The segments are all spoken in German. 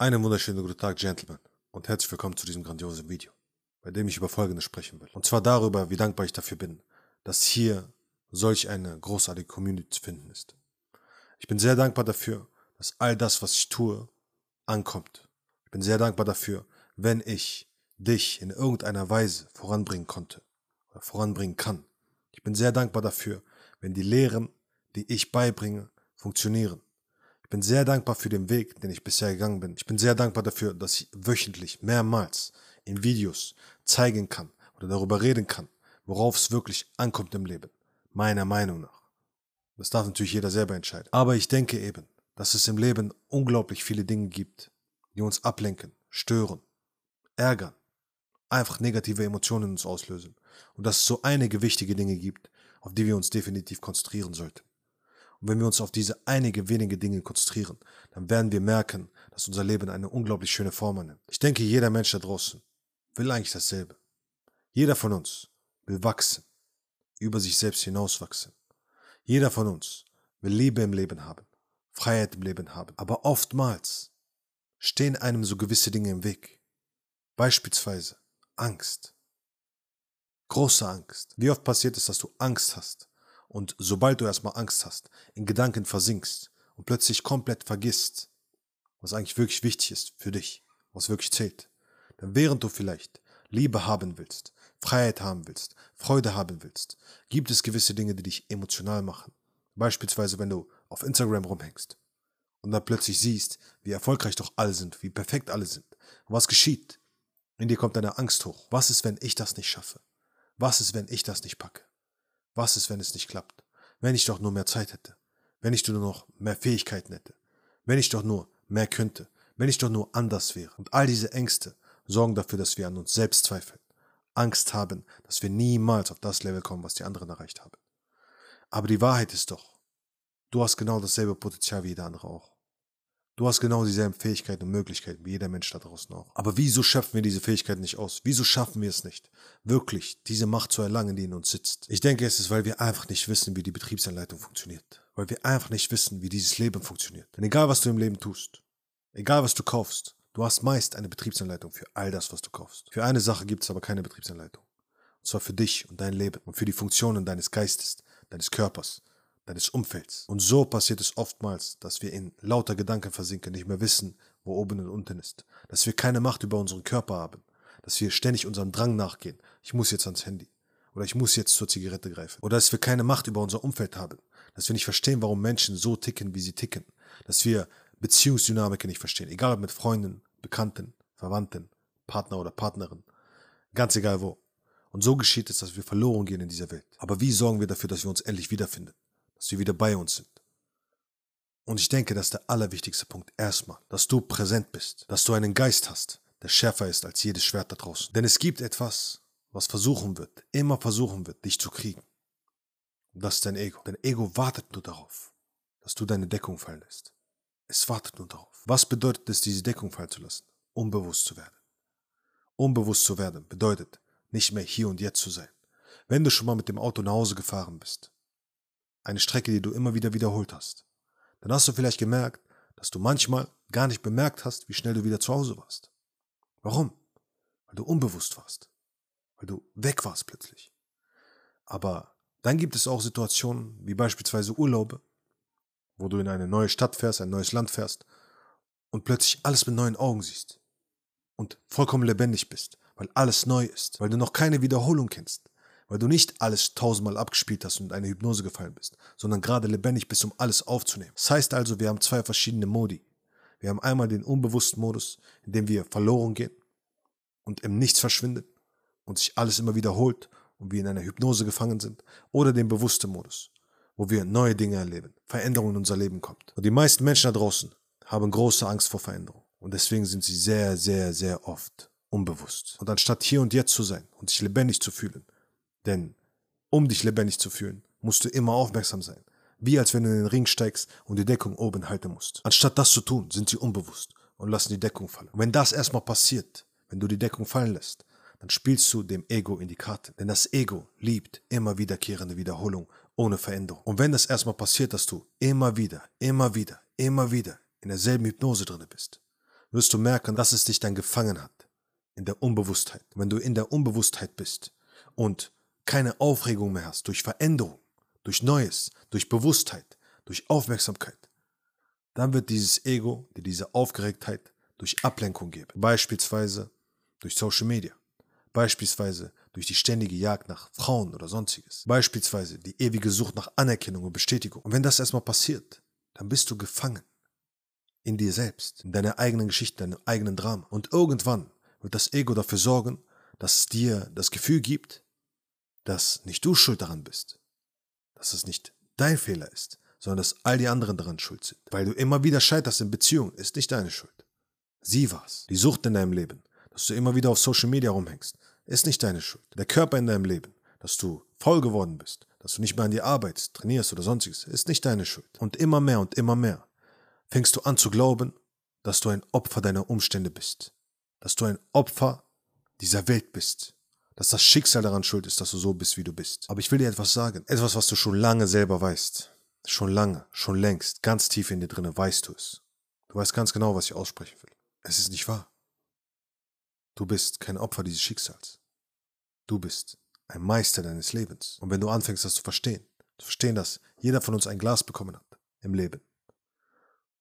Einen wunderschönen guten Tag, Gentlemen, und herzlich willkommen zu diesem grandiosen Video, bei dem ich über Folgendes sprechen will. Und zwar darüber, wie dankbar ich dafür bin, dass hier solch eine großartige Community zu finden ist. Ich bin sehr dankbar dafür, dass all das, was ich tue, ankommt. Ich bin sehr dankbar dafür, wenn ich dich in irgendeiner Weise voranbringen konnte oder voranbringen kann. Ich bin sehr dankbar dafür, wenn die Lehren, die ich beibringe, funktionieren. Ich bin sehr dankbar für den Weg, den ich bisher gegangen bin. Ich bin sehr dankbar dafür, dass ich wöchentlich mehrmals in Videos zeigen kann oder darüber reden kann, worauf es wirklich ankommt im Leben. Meiner Meinung nach. Das darf natürlich jeder selber entscheiden. Aber ich denke eben, dass es im Leben unglaublich viele Dinge gibt, die uns ablenken, stören, ärgern, einfach negative Emotionen in uns auslösen. Und dass es so einige wichtige Dinge gibt, auf die wir uns definitiv konzentrieren sollten. Und wenn wir uns auf diese einige wenige Dinge konzentrieren, dann werden wir merken, dass unser Leben eine unglaublich schöne Form annimmt. Ich denke, jeder Mensch da draußen will eigentlich dasselbe. Jeder von uns will wachsen, über sich selbst hinauswachsen. Jeder von uns will Liebe im Leben haben, Freiheit im Leben haben. Aber oftmals stehen einem so gewisse Dinge im Weg. Beispielsweise Angst. Große Angst. Wie oft passiert es, dass du Angst hast und sobald du erstmal Angst hast, in Gedanken versinkst und plötzlich komplett vergisst, was eigentlich wirklich wichtig ist für dich, was wirklich zählt. Denn während du vielleicht Liebe haben willst, Freiheit haben willst, Freude haben willst, gibt es gewisse Dinge, die dich emotional machen. Beispielsweise, wenn du auf Instagram rumhängst und dann plötzlich siehst, wie erfolgreich doch alle sind, wie perfekt alle sind. Was geschieht? In dir kommt eine Angst hoch. Was ist, wenn ich das nicht schaffe? Was ist, wenn ich das nicht packe? Was ist, wenn es nicht klappt? Wenn ich doch nur mehr Zeit hätte. Wenn ich nur noch mehr Fähigkeiten hätte. Wenn ich doch nur mehr könnte. Wenn ich doch nur anders wäre. Und all diese Ängste sorgen dafür, dass wir an uns selbst zweifeln. Angst haben, dass wir niemals auf das Level kommen, was die anderen erreicht haben. Aber die Wahrheit ist doch, du hast genau dasselbe Potenzial wie jeder andere auch. Du hast genau dieselben Fähigkeiten und Möglichkeiten wie jeder Mensch da draußen auch. Aber wieso schöpfen wir diese Fähigkeiten nicht aus? Wieso schaffen wir es nicht, wirklich diese Macht zu erlangen, die in uns sitzt? Ich denke, es ist, weil wir einfach nicht wissen, wie die Betriebsanleitung funktioniert. Weil wir einfach nicht wissen, wie dieses Leben funktioniert. Denn egal, was du im Leben tust, egal, was du kaufst, du hast meist eine Betriebsanleitung für all das, was du kaufst. Für eine Sache gibt es aber keine Betriebsanleitung. Und zwar für dich und dein Leben und für die Funktionen deines Geistes, deines Körpers, deines Umfelds. Und so passiert es oftmals, dass wir in lauter Gedanken versinken, nicht mehr wissen, wo oben und unten ist. Dass wir keine Macht über unseren Körper haben. Dass wir ständig unserem Drang nachgehen. Ich muss jetzt ans Handy. Oder ich muss jetzt zur Zigarette greifen. Oder dass wir keine Macht über unser Umfeld haben. Dass wir nicht verstehen, warum Menschen so ticken, wie sie ticken. Dass wir Beziehungsdynamiken nicht verstehen. Egal ob mit Freunden, Bekannten, Verwandten, Partner oder Partnerin. Ganz egal wo. Und so geschieht es, dass wir verloren gehen in dieser Welt. Aber wie sorgen wir dafür, dass wir uns endlich wiederfinden? Dass sie wieder bei uns sind. Und ich denke, das ist der allerwichtigste Punkt erstmal, dass du präsent bist, dass du einen Geist hast, der schärfer ist als jedes Schwert da draußen. Denn es gibt etwas, was versuchen wird, immer versuchen wird, dich zu kriegen. Und das ist dein Ego. Dein Ego wartet nur darauf, dass du deine Deckung fallen lässt. Es wartet nur darauf. Was bedeutet es, diese Deckung fallen zu lassen? Unbewusst zu werden. Unbewusst zu werden bedeutet, nicht mehr hier und jetzt zu sein. Wenn du schon mal mit dem Auto nach Hause gefahren bist, eine Strecke, die du immer wieder wiederholt hast, dann hast du vielleicht gemerkt, dass du manchmal gar nicht bemerkt hast, wie schnell du wieder zu Hause warst. Warum? Weil du unbewusst warst. Weil du weg warst plötzlich. Aber dann gibt es auch Situationen, wie beispielsweise Urlaube, wo du in eine neue Stadt fährst, ein neues Land fährst und plötzlich alles mit neuen Augen siehst und vollkommen lebendig bist, weil alles neu ist, weil du noch keine Wiederholung kennst, weil du nicht alles tausendmal abgespielt hast und in eine Hypnose gefallen bist, sondern gerade lebendig bist, um alles aufzunehmen. Das heißt also, wir haben zwei verschiedene Modi. Wir haben einmal den unbewussten Modus, in dem wir verloren gehen und im Nichts verschwinden und sich alles immer wiederholt und wir in einer Hypnose gefangen sind, oder den bewussten Modus, wo wir neue Dinge erleben, Veränderungen in unser Leben kommt. Und die meisten Menschen da draußen haben große Angst vor Veränderung und deswegen sind sie sehr, sehr, sehr oft unbewusst. Und anstatt hier und jetzt zu sein und sich lebendig zu fühlen, denn um dich lebendig zu fühlen, musst du immer aufmerksam sein. Wie als wenn du in den Ring steigst und die Deckung oben halten musst. Anstatt das zu tun, sind sie unbewusst und lassen die Deckung fallen. Und wenn das erstmal passiert, wenn du die Deckung fallen lässt, dann spielst du dem Ego in die Karte. Denn das Ego liebt immer wiederkehrende Wiederholung ohne Veränderung. Und wenn das erstmal passiert, dass du immer wieder, immer wieder, immer wieder in derselben Hypnose drinne bist, wirst du merken, dass es dich dann gefangen hat. In der Unbewusstheit. Wenn du in der Unbewusstheit bist und keine Aufregung mehr hast durch Veränderung, durch Neues, durch Bewusstheit, durch Aufmerksamkeit, dann wird dieses Ego dir diese Aufgeregtheit durch Ablenkung geben. Beispielsweise durch Social Media. Beispielsweise durch die ständige Jagd nach Frauen oder sonstiges. Beispielsweise die ewige Sucht nach Anerkennung und Bestätigung. Und wenn das erstmal passiert, dann bist du gefangen. In dir selbst, in deiner eigenen Geschichte, deinem eigenen Drama. Und irgendwann wird das Ego dafür sorgen, dass es dir das Gefühl gibt, dass nicht du schuld daran bist. Dass es nicht dein Fehler ist, sondern dass all die anderen daran schuld sind. Weil du immer wieder scheiterst in Beziehungen, ist nicht deine Schuld. Sie war's. Die Sucht in deinem Leben, dass du immer wieder auf Social Media rumhängst, ist nicht deine Schuld. Der Körper in deinem Leben, dass du faul geworden bist, dass du nicht mehr an dir arbeitest, trainierst oder sonstiges, ist nicht deine Schuld. Und immer mehr und immer mehr fängst du an zu glauben, dass du ein Opfer deiner Umstände bist. Dass du ein Opfer dieser Welt bist. Dass das Schicksal daran schuld ist, dass du so bist, wie du bist. Aber ich will dir etwas sagen. Etwas, was du schon lange selber weißt. Schon lange, schon längst, ganz tief in dir drinne weißt du es. Du weißt ganz genau, was ich aussprechen will. Es ist nicht wahr. Du bist kein Opfer dieses Schicksals. Du bist ein Meister deines Lebens. Und wenn du anfängst, das zu verstehen, zu verstehen, dass jeder von uns ein Glas bekommen hat im Leben,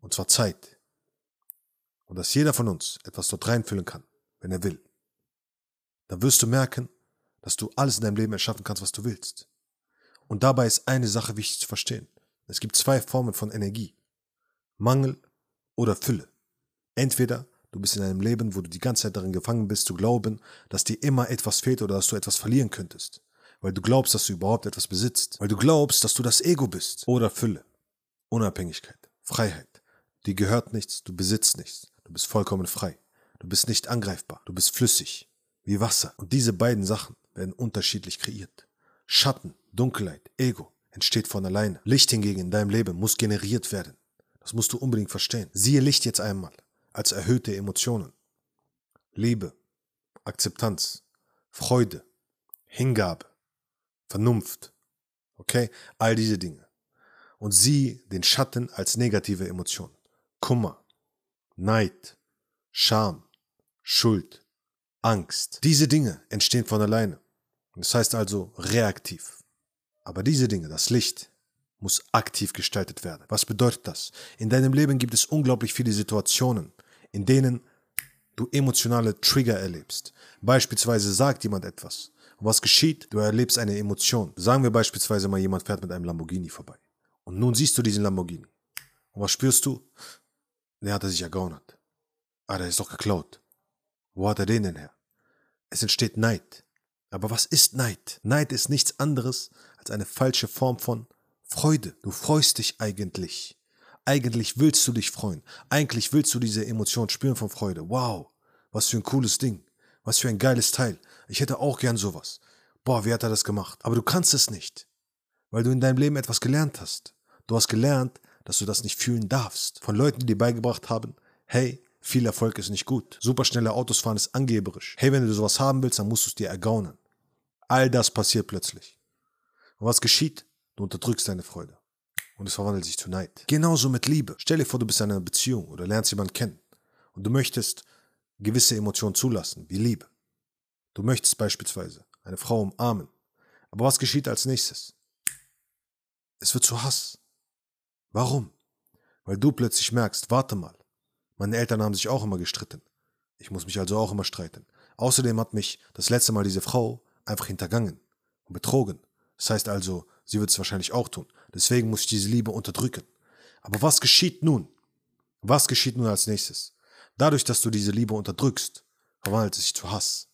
und zwar Zeit, und dass jeder von uns etwas dort reinfüllen kann, wenn er will, dann wirst du merken, dass du alles in deinem Leben erschaffen kannst, was du willst. Und dabei ist eine Sache wichtig zu verstehen. Es gibt zwei Formen von Energie. Mangel oder Fülle. Entweder du bist in einem Leben, wo du die ganze Zeit darin gefangen bist, zu glauben, dass dir immer etwas fehlt oder dass du etwas verlieren könntest. Weil du glaubst, dass du überhaupt etwas besitzt. Weil du glaubst, dass du das Ego bist. Oder Fülle. Unabhängigkeit. Freiheit. Dir gehört nichts, du besitzt nichts. Du bist vollkommen frei. Du bist nicht angreifbar. Du bist flüssig. Wie Wasser. Und diese beiden Sachen werden unterschiedlich kreiert. Schatten, Dunkelheit, Ego entsteht von alleine. Licht hingegen in deinem Leben muss generiert werden. Das musst du unbedingt verstehen. Siehe Licht jetzt einmal als erhöhte Emotionen. Liebe, Akzeptanz, Freude, Hingabe, Vernunft. Okay? All diese Dinge. Und sieh den Schatten als negative Emotion. Kummer, Neid, Scham, Schuld, Angst. Diese Dinge entstehen von alleine. Das heißt also reaktiv. Aber diese Dinge, das Licht, muss aktiv gestaltet werden. Was bedeutet das? In deinem Leben gibt es unglaublich viele Situationen, in denen du emotionale Trigger erlebst. Beispielsweise sagt jemand etwas. Und was geschieht? Du erlebst eine Emotion. Sagen wir beispielsweise mal, jemand fährt mit einem Lamborghini vorbei. Und nun siehst du diesen Lamborghini. Und was spürst du? Der hat er sich ergaunert. Ah, der ist doch geklaut. Wo hat er den denn her? Es entsteht Neid. Aber was ist Neid? Neid ist nichts anderes als eine falsche Form von Freude. Du freust dich eigentlich. Eigentlich willst du dich freuen. Eigentlich willst du diese Emotion spüren von Freude. Wow, was für ein cooles Ding. Was für ein geiles Teil. Ich hätte auch gern sowas. Boah, wie hat er das gemacht? Aber du kannst es nicht, weil du in deinem Leben etwas gelernt hast. Du hast gelernt, dass du das nicht fühlen darfst. Von Leuten, die dir beigebracht haben, hey, viel Erfolg ist nicht gut. Superschnelle Autos fahren ist angeberisch. Hey, wenn du sowas haben willst, dann musst du es dir ergaunen. All das passiert plötzlich. Und was geschieht? Du unterdrückst deine Freude. Und es verwandelt sich zu Neid. Genauso mit Liebe. Stell dir vor, du bist in einer Beziehung oder lernst jemanden kennen. Und du möchtest gewisse Emotionen zulassen, wie Liebe. Du möchtest beispielsweise eine Frau umarmen. Aber was geschieht als nächstes? Es wird zu Hass. Warum? Weil du plötzlich merkst, warte mal, meine Eltern haben sich auch immer gestritten. Ich muss mich also auch immer streiten. Außerdem hat mich das letzte Mal diese Frau einfach hintergangen und betrogen. Das heißt also, sie wird es wahrscheinlich auch tun. Deswegen muss ich diese Liebe unterdrücken. Aber was geschieht nun? Was geschieht nun als nächstes? Dadurch, dass du diese Liebe unterdrückst, verwandelt es sich zu Hass.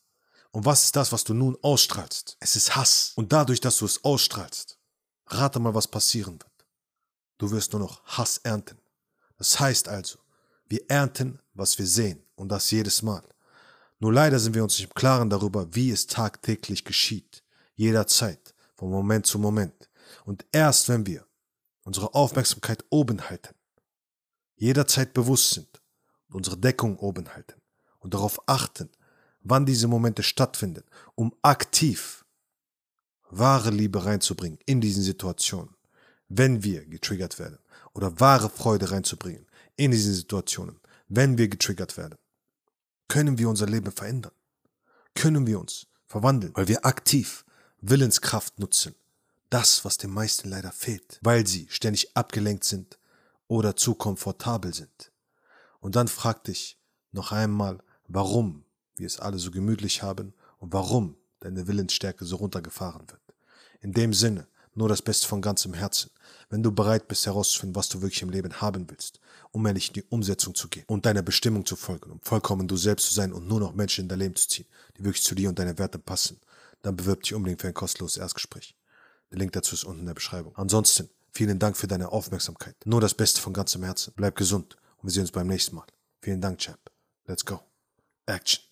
Und was ist das, was du nun ausstrahlst? Es ist Hass. Und dadurch, dass du es ausstrahlst, rate mal, was passieren wird. Du wirst nur noch Hass ernten. Das heißt also, wir ernten, was wir sehen. Und das jedes Mal. Nur leider sind wir uns nicht im Klaren darüber, wie es tagtäglich geschieht. Jederzeit von Moment zu Moment. Und erst wenn wir unsere Aufmerksamkeit oben halten, jederzeit bewusst sind und unsere Deckung oben halten und darauf achten, wann diese Momente stattfinden, um aktiv wahre Liebe reinzubringen in diesen Situationen, wenn wir getriggert werden, oder wahre Freude reinzubringen in diesen Situationen, wenn wir getriggert werden? Können wir unser Leben verändern? Können wir uns verwandeln, weil wir aktiv Willenskraft nutzen? Das, was den meisten leider fehlt, weil sie ständig abgelenkt sind oder zu komfortabel sind. Und dann frag dich noch einmal, warum wir es alle so gemütlich haben und warum deine Willensstärke so runtergefahren wird. In dem Sinne, nur das Beste von ganzem Herzen. Wenn du bereit bist herauszufinden, was du wirklich im Leben haben willst, um ehrlich in die Umsetzung zu gehen und deiner Bestimmung zu folgen, um vollkommen du selbst zu sein und nur noch Menschen in dein Leben zu ziehen, die wirklich zu dir und deine Werte passen, dann bewirb dich unbedingt für ein kostenloses Erstgespräch. Der Link dazu ist unten in der Beschreibung. Ansonsten, vielen Dank für deine Aufmerksamkeit. Nur das Beste von ganzem Herzen. Bleib gesund und wir sehen uns beim nächsten Mal. Vielen Dank, Champ. Let's go. Action.